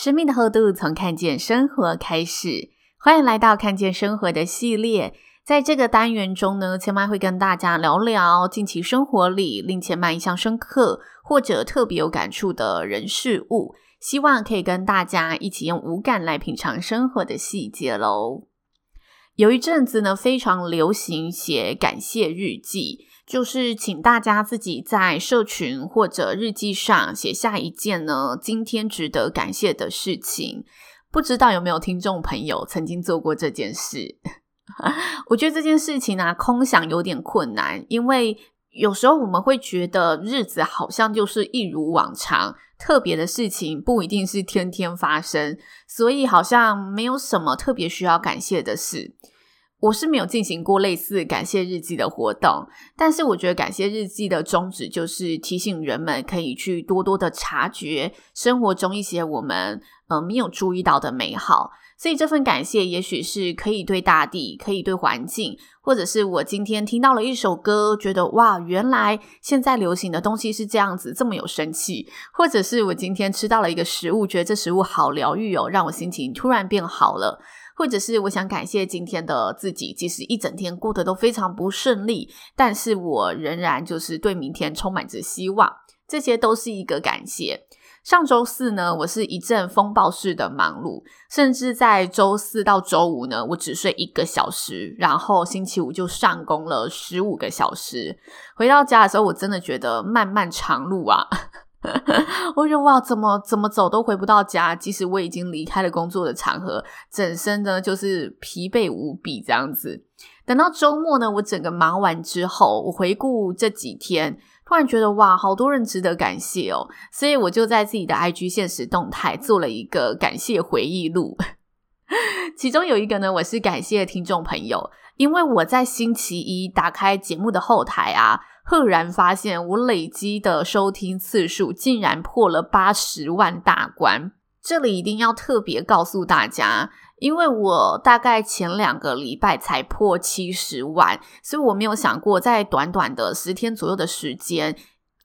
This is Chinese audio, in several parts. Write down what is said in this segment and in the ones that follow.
生命的厚度从看见生活开始，欢迎来到看见生活的系列。在这个单元中呢，千嫚会跟大家聊聊近期生活里令千嫚印象深刻或者特别有感触的人事物，希望可以跟大家一起用五感来品尝生活的细节喽。有一阵子呢，非常流行写感谢日记。就是请大家自己在社群或者日记上写下一件呢，今天值得感谢的事情。不知道有没有听众朋友曾经做过这件事？我觉得这件事情呢、啊，空想有点困难，因为有时候我们会觉得日子好像就是一如往常，特别的事情不一定是天天发生，所以好像没有什么特别需要感谢的事。我是没有进行过类似感谢日记的活动，但是我觉得感谢日记的宗旨就是提醒人们可以去多多的察觉生活中一些我们呃没有注意到的美好，所以这份感谢也许是可以对大地，可以对环境，或者是我今天听到了一首歌，觉得哇，原来现在流行的东西是这样子，这么有生气，或者是我今天吃到了一个食物，觉得这食物好疗愈哦，让我心情突然变好了。或者是我想感谢今天的自己，即使一整天过得都非常不顺利，但是我仍然就是对明天充满着希望，这些都是一个感谢。上周四呢，我是一阵风暴式的忙碌，甚至在周四到周五呢，我只睡一个小时，然后星期五就上工了十五个小时。回到家的时候，我真的觉得漫漫长路啊。我觉得哇，怎么怎么走都回不到家。即使我已经离开了工作的场合，整身呢就是疲惫无比这样子。等到周末呢，我整个忙完之后，我回顾这几天，突然觉得哇，好多人值得感谢哦。所以我就在自己的 IG 现实动态做了一个感谢回忆录。其中有一个呢，我是感谢听众朋友，因为我在星期一打开节目的后台啊。赫然发现，我累积的收听次数竟然破了八十万大关。这里一定要特别告诉大家，因为我大概前两个礼拜才破七十万，所以我没有想过在短短的十天左右的时间。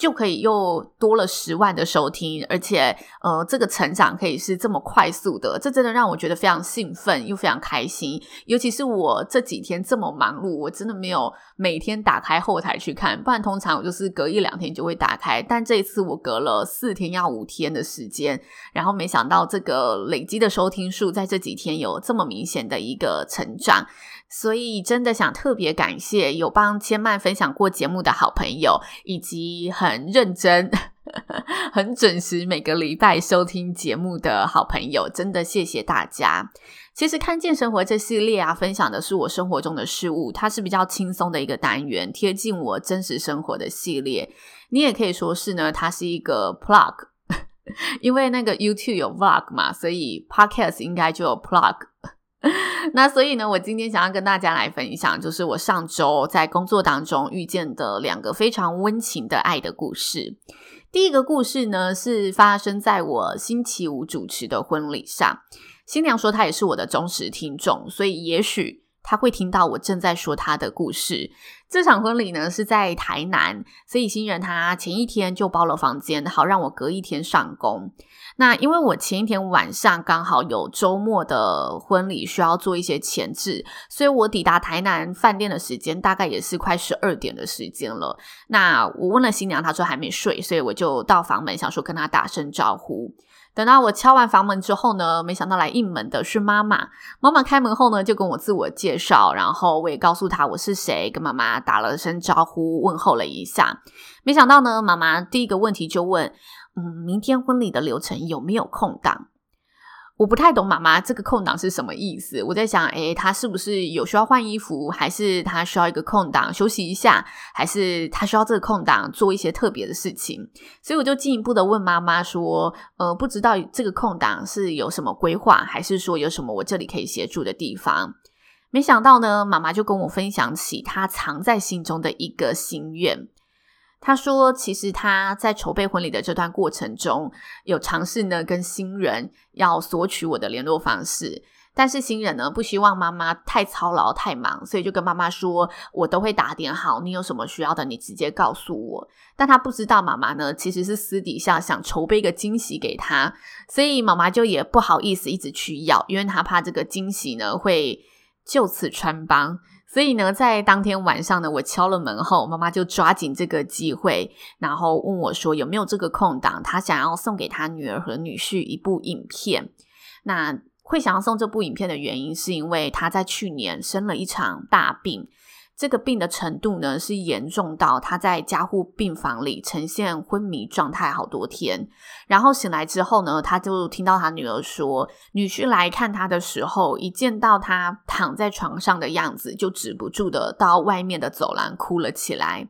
就可以又多了十万的收听，而且呃，这个成长可以是这么快速的，这真的让我觉得非常兴奋又非常开心。尤其是我这几天这么忙碌，我真的没有每天打开后台去看，不然通常我就是隔一两天就会打开。但这一次我隔了四天要五天的时间，然后没想到这个累积的收听数在这几天有这么明显的一个成长。所以真的想特别感谢有帮千曼分享过节目的好朋友，以及很认真、很准时每个礼拜收听节目的好朋友，真的谢谢大家。其实看见生活这系列啊，分享的是我生活中的事物，它是比较轻松的一个单元，贴近我真实生活的系列。你也可以说是呢，它是一个 plug，因为那个 YouTube 有 vlog 嘛，所以 Podcast 应该就有 plug。那所以呢，我今天想要跟大家来分享，就是我上周在工作当中遇见的两个非常温情的爱的故事。第一个故事呢，是发生在我星期五主持的婚礼上。新娘说她也是我的忠实听众，所以也许她会听到我正在说她的故事。这场婚礼呢，是在台南，所以新人她前一天就包了房间，好让我隔一天上工。那因为我前一天晚上刚好有周末的婚礼需要做一些前置，所以我抵达台南饭店的时间大概也是快十二点的时间了。那我问了新娘，她说还没睡，所以我就到房门想说跟她打声招呼。等到我敲完房门之后呢，没想到来应门的是妈妈。妈妈开门后呢，就跟我自我介绍，然后我也告诉她我是谁，跟妈妈打了声招呼，问候了一下。没想到呢，妈妈第一个问题就问。嗯，明天婚礼的流程有没有空档？我不太懂妈妈这个空档是什么意思。我在想，诶，她是不是有需要换衣服，还是她需要一个空档休息一下，还是她需要这个空档做一些特别的事情？所以我就进一步的问妈妈说，呃，不知道这个空档是有什么规划，还是说有什么我这里可以协助的地方？没想到呢，妈妈就跟我分享起她藏在心中的一个心愿。他说：“其实他在筹备婚礼的这段过程中，有尝试呢跟新人要索取我的联络方式，但是新人呢不希望妈妈太操劳太忙，所以就跟妈妈说：我都会打点好，你有什么需要的，你直接告诉我。但他不知道妈妈呢其实是私底下想筹备一个惊喜给他，所以妈妈就也不好意思一直去要，因为他怕这个惊喜呢会就此穿帮。”所以呢，在当天晚上呢，我敲了门后，妈妈就抓紧这个机会，然后问我说有没有这个空档，她想要送给她女儿和女婿一部影片。那会想要送这部影片的原因，是因为她在去年生了一场大病。这个病的程度呢，是严重到他在加护病房里呈现昏迷状态好多天，然后醒来之后呢，他就听到他女儿说，女婿来看他的时候，一见到他躺在床上的样子，就止不住的到外面的走廊哭了起来。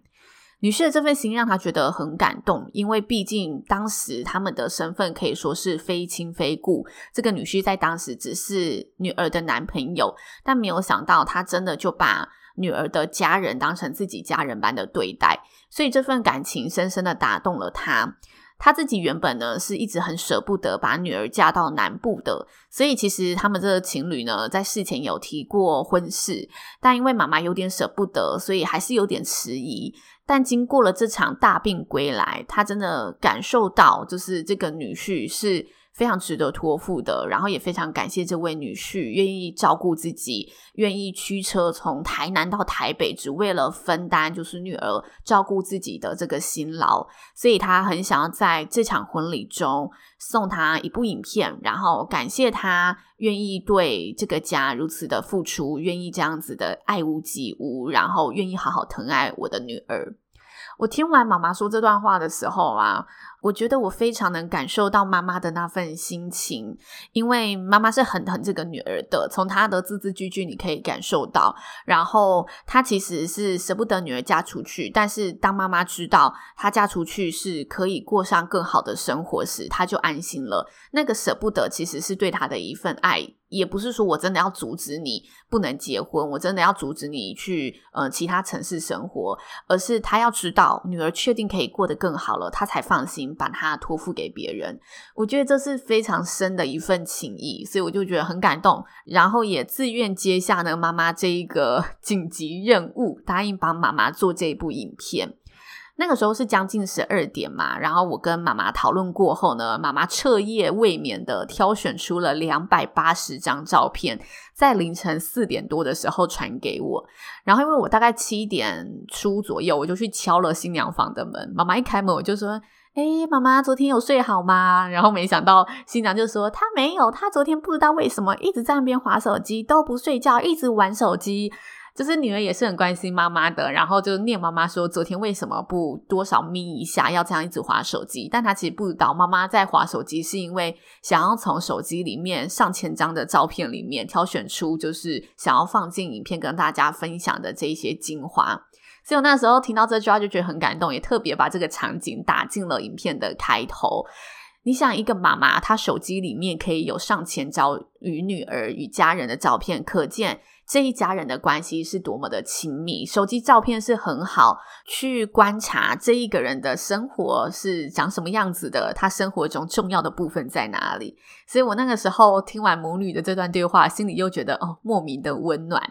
女婿的这份心让他觉得很感动，因为毕竟当时他们的身份可以说是非亲非故，这个女婿在当时只是女儿的男朋友，但没有想到他真的就把。女儿的家人当成自己家人般的对待，所以这份感情深深的打动了他。他自己原本呢是一直很舍不得把女儿嫁到南部的，所以其实他们这个情侣呢在事前有提过婚事，但因为妈妈有点舍不得，所以还是有点迟疑。但经过了这场大病归来，他真的感受到，就是这个女婿是。非常值得托付的，然后也非常感谢这位女婿愿意照顾自己，愿意驱车从台南到台北，只为了分担就是女儿照顾自己的这个辛劳。所以他很想要在这场婚礼中送她一部影片，然后感谢她愿意对这个家如此的付出，愿意这样子的爱屋及乌，然后愿意好好疼爱我的女儿。我听完妈妈说这段话的时候啊。我觉得我非常能感受到妈妈的那份心情，因为妈妈是很疼这个女儿的，从她的字字句句你可以感受到。然后她其实是舍不得女儿嫁出去，但是当妈妈知道她嫁出去是可以过上更好的生活时，她就安心了。那个舍不得其实是对她的一份爱，也不是说我真的要阻止你不能结婚，我真的要阻止你去呃其他城市生活，而是她要知道女儿确定可以过得更好了，她才放心。把她托付给别人，我觉得这是非常深的一份情谊，所以我就觉得很感动，然后也自愿接下呢妈妈这一个 紧急任务，答应帮妈妈做这一部影片。那个时候是将近十二点嘛，然后我跟妈妈讨论过后呢，妈妈彻夜未眠的挑选出了两百八十张照片，在凌晨四点多的时候传给我。然后因为我大概七点出左右，我就去敲了新娘房的门。妈妈一开门，我就说。哎，妈妈，昨天有睡好吗？然后没想到新娘就说她没有，她昨天不知道为什么一直在那边滑手机，都不睡觉，一直玩手机。就是女儿也是很关心妈妈的，然后就念妈妈说昨天为什么不多少眯一下，要这样一直滑手机？但她其实不知道，妈妈在滑手机是因为想要从手机里面上千张的照片里面挑选出，就是想要放进影片跟大家分享的这一些精华。所以我那时候听到这句话就觉得很感动，也特别把这个场景打进了影片的开头。你想，一个妈妈，她手机里面可以有上千张与女儿与家人的照片，可见这一家人的关系是多么的亲密。手机照片是很好去观察这一个人的生活是长什么样子的，他生活中重要的部分在哪里。所以我那个时候听完母女的这段对话，心里又觉得哦，莫名的温暖。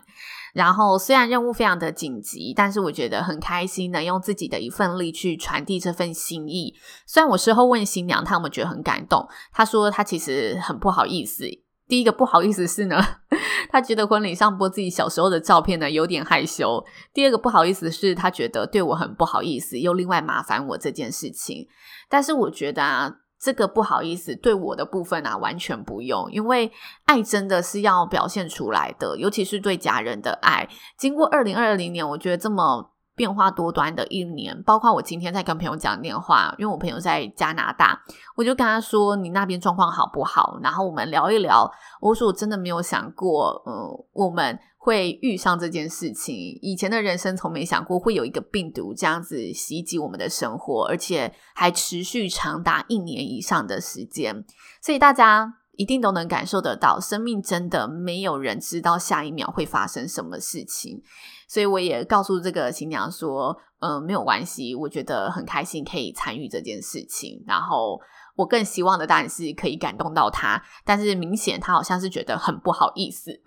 然后虽然任务非常的紧急，但是我觉得很开心，能用自己的一份力去传递这份心意。虽然我事后问新娘，他们觉得很感动。她说她其实很不好意思。第一个不好意思是呢，他觉得婚礼上播自己小时候的照片呢有点害羞。第二个不好意思是他觉得对我很不好意思，又另外麻烦我这件事情。但是我觉得啊。这个不好意思，对我的部分啊，完全不用，因为爱真的是要表现出来的，尤其是对家人的爱。经过二零二零年，我觉得这么变化多端的一年。包括我今天在跟朋友讲电话，因为我朋友在加拿大，我就跟他说：“你那边状况好不好？”然后我们聊一聊。我说：“我真的没有想过，嗯，我们会遇上这件事情。以前的人生从没想过会有一个病毒这样子袭击我们的生活，而且还持续长达一年以上的时间。所以大家。”一定都能感受得到，生命真的没有人知道下一秒会发生什么事情，所以我也告诉这个新娘说，嗯、没有关系，我觉得很开心可以参与这件事情。然后我更希望的当然是可以感动到她，但是明显她好像是觉得很不好意思。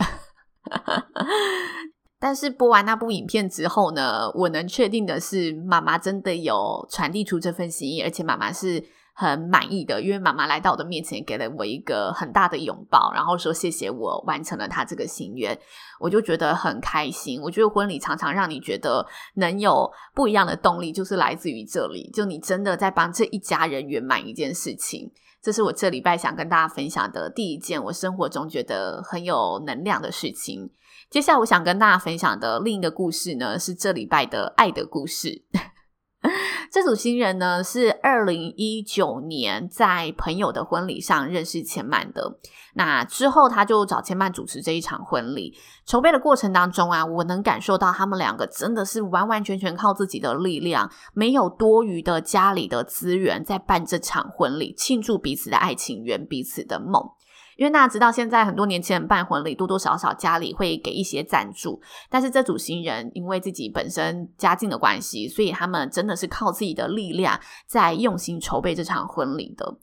但是播完那部影片之后呢，我能确定的是，妈妈真的有传递出这份心意，而且妈妈是。很满意的，因为妈妈来到我的面前，给了我一个很大的拥抱，然后说谢谢我完成了她这个心愿，我就觉得很开心。我觉得婚礼常常让你觉得能有不一样的动力，就是来自于这里，就你真的在帮这一家人圆满一件事情。这是我这礼拜想跟大家分享的第一件我生活中觉得很有能量的事情。接下来我想跟大家分享的另一个故事呢，是这礼拜的爱的故事。这组新人呢，是二零一九年在朋友的婚礼上认识千曼的。那之后，他就找千曼主持这一场婚礼。筹备的过程当中啊，我能感受到他们两个真的是完完全全靠自己的力量，没有多余的家里的资源，在办这场婚礼，庆祝彼此的爱情，圆彼此的梦。因为大家知道，现在很多年轻人办婚礼，多多少少家里会给一些赞助。但是这组新人因为自己本身家境的关系，所以他们真的是靠自己的力量在用心筹备这场婚礼的。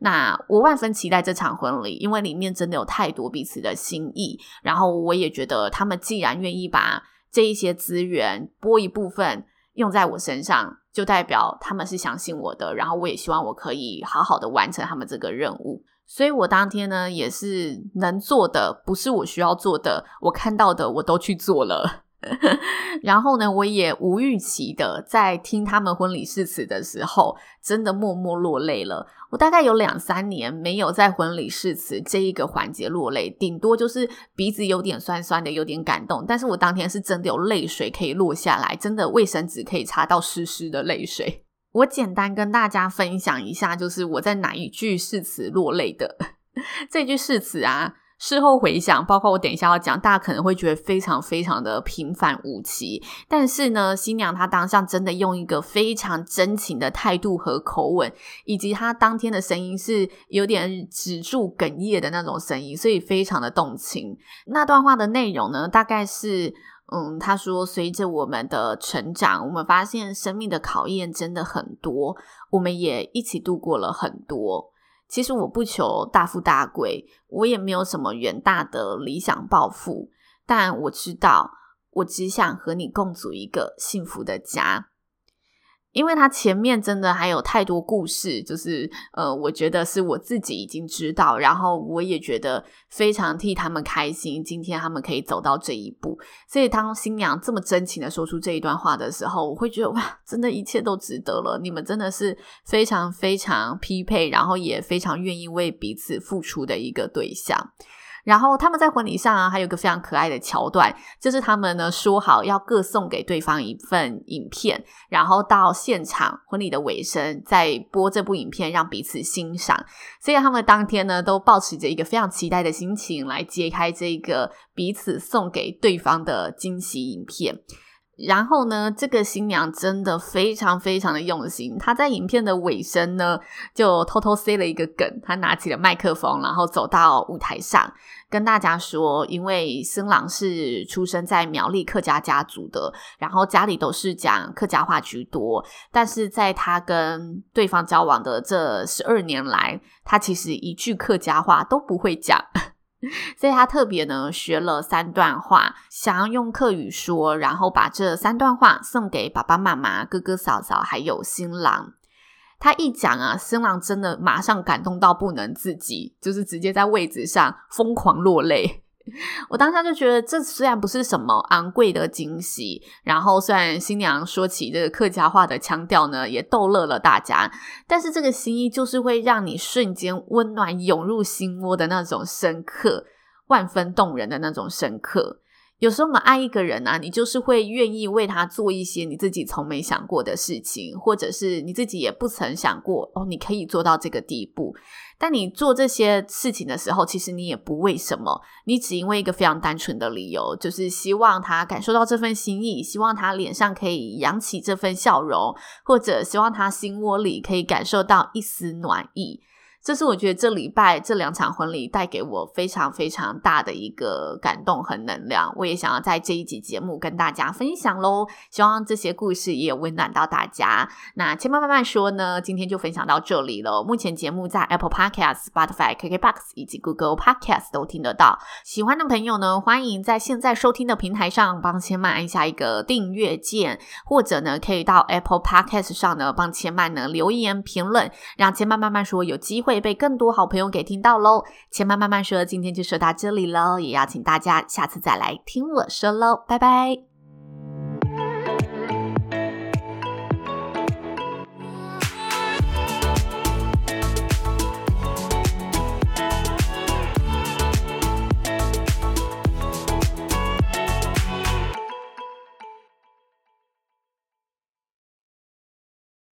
那我万分期待这场婚礼，因为里面真的有太多彼此的心意。然后我也觉得，他们既然愿意把这一些资源拨一部分用在我身上，就代表他们是相信我的。然后我也希望我可以好好的完成他们这个任务。所以我当天呢，也是能做的，不是我需要做的，我看到的我都去做了。然后呢，我也无预期的在听他们婚礼誓词的时候，真的默默落泪了。我大概有两三年没有在婚礼誓词这一个环节落泪，顶多就是鼻子有点酸酸的，有点感动。但是我当天是真的有泪水可以落下来，真的卫生纸可以擦到湿湿的泪水。我简单跟大家分享一下，就是我在哪一句誓词落泪的。这句誓词啊，事后回想，包括我等一下要讲，大家可能会觉得非常非常的平凡无奇。但是呢，新娘她当下真的用一个非常真情的态度和口吻，以及她当天的声音是有点止住哽咽的那种声音，所以非常的动情。那段话的内容呢，大概是。嗯，他说，随着我们的成长，我们发现生命的考验真的很多，我们也一起度过了很多。其实我不求大富大贵，我也没有什么远大的理想抱负，但我知道，我只想和你共组一个幸福的家。因为他前面真的还有太多故事，就是呃，我觉得是我自己已经知道，然后我也觉得非常替他们开心，今天他们可以走到这一步。所以当新娘这么真情的说出这一段话的时候，我会觉得哇，真的一切都值得了。你们真的是非常非常匹配，然后也非常愿意为彼此付出的一个对象。然后他们在婚礼上啊，还有一个非常可爱的桥段，就是他们呢说好要各送给对方一份影片，然后到现场婚礼的尾声再播这部影片让彼此欣赏。所以他们当天呢都抱持着一个非常期待的心情来揭开这个彼此送给对方的惊喜影片。然后呢，这个新娘真的非常非常的用心。她在影片的尾声呢，就偷偷塞了一个梗。她拿起了麦克风，然后走到舞台上，跟大家说：“因为新郎是出生在苗栗客家家族的，然后家里都是讲客家话居多。但是在他跟对方交往的这十二年来，他其实一句客家话都不会讲。”所以他特别呢学了三段话，想要用客语说，然后把这三段话送给爸爸妈妈、哥哥嫂嫂还有新郎。他一讲啊，新郎真的马上感动到不能自己，就是直接在位置上疯狂落泪。我当下就觉得，这虽然不是什么昂贵的惊喜，然后虽然新娘说起这个客家话的腔调呢，也逗乐了大家，但是这个心意就是会让你瞬间温暖涌入心窝的那种深刻，万分动人的那种深刻。有时候我们爱一个人啊，你就是会愿意为他做一些你自己从没想过的事情，或者是你自己也不曾想过哦，你可以做到这个地步。但你做这些事情的时候，其实你也不为什么，你只因为一个非常单纯的理由，就是希望他感受到这份心意，希望他脸上可以扬起这份笑容，或者希望他心窝里可以感受到一丝暖意。这是我觉得这礼拜这两场婚礼带给我非常非常大的一个感动和能量，我也想要在这一集节目跟大家分享喽。希望这些故事也温暖到大家。那千嬷慢慢说呢，今天就分享到这里了。目前节目在 Apple Podcast、Spotify、KKBox 以及 Google Podcast 都听得到。喜欢的朋友呢，欢迎在现在收听的平台上帮千曼按下一个订阅键，或者呢，可以到 Apple Podcast 上呢帮千曼呢留言评论，让千曼慢慢说有机会。会被更多好朋友给听到喽！千嬷慢慢说，今天就说到这里喽，也邀请大家下次再来听我说喽，拜拜。